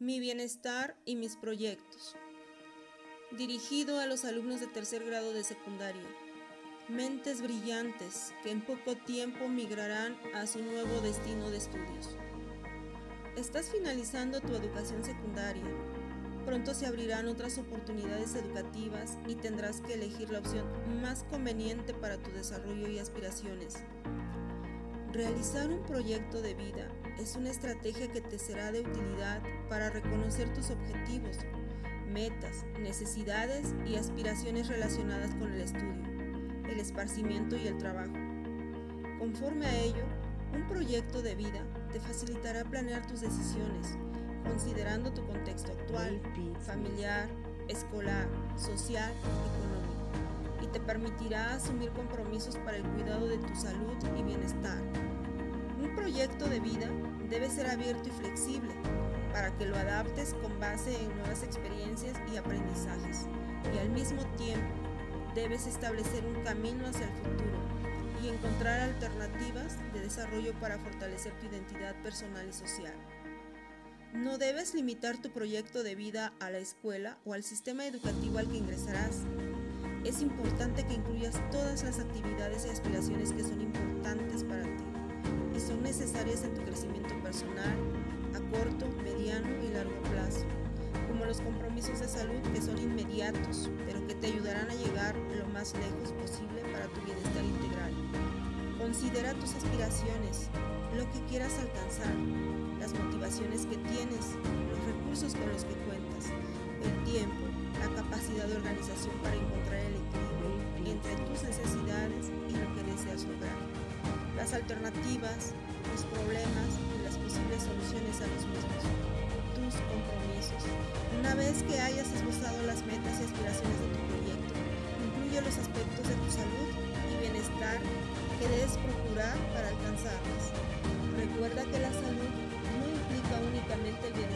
Mi bienestar y mis proyectos. Dirigido a los alumnos de tercer grado de secundaria. Mentes brillantes que en poco tiempo migrarán a su nuevo destino de estudios. Estás finalizando tu educación secundaria. Pronto se abrirán otras oportunidades educativas y tendrás que elegir la opción más conveniente para tu desarrollo y aspiraciones. Realizar un proyecto de vida es una estrategia que te será de utilidad para reconocer tus objetivos, metas, necesidades y aspiraciones relacionadas con el estudio, el esparcimiento y el trabajo. Conforme a ello, un proyecto de vida te facilitará planear tus decisiones, considerando tu contexto actual, familiar, escolar, social, económico, y te permitirá asumir compromisos para el cuidado de tu salud y bienestar un proyecto de vida debe ser abierto y flexible para que lo adaptes con base en nuevas experiencias y aprendizajes y al mismo tiempo debes establecer un camino hacia el futuro y encontrar alternativas de desarrollo para fortalecer tu identidad personal y social. No debes limitar tu proyecto de vida a la escuela o al sistema educativo al que ingresarás. Es importante que incluyas todas las actividades y aspiraciones que son importantes son necesarias en tu crecimiento personal a corto, mediano y largo plazo, como los compromisos de salud que son inmediatos, pero que te ayudarán a llegar lo más lejos posible para tu bienestar integral. Considera tus aspiraciones, lo que quieras alcanzar, las motivaciones que tienes, los recursos con los que cuentas, el tiempo, la capacidad de organización para encontrar el equilibrio las alternativas, los problemas y las posibles soluciones a los mismos, tus compromisos. Una vez que hayas esbozado las metas y aspiraciones de tu proyecto, incluye los aspectos de tu salud y bienestar que debes procurar para alcanzarlas. Recuerda que la salud no implica únicamente el bienestar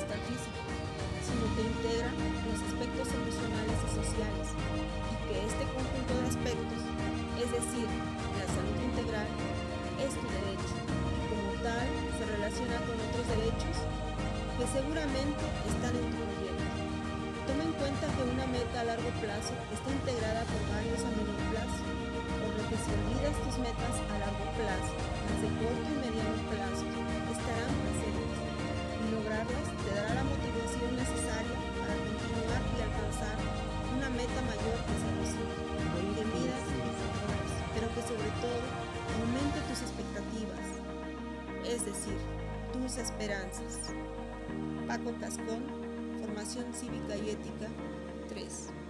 con otros derechos que seguramente están en tu proyecto. Toma en cuenta que una meta a largo plazo está integrada por varios a menor plazo, por lo que si olvidas tus metas a largo plazo, las de corto y mediano plazo estarán presentes y lograrlas te dará la motivación necesaria para continuar y alcanzar una meta mayor que se que midas pero que sobre todo aumente tus expectativas, es decir, tus esperanzas. Paco Cascón, Formación Cívica y Ética 3.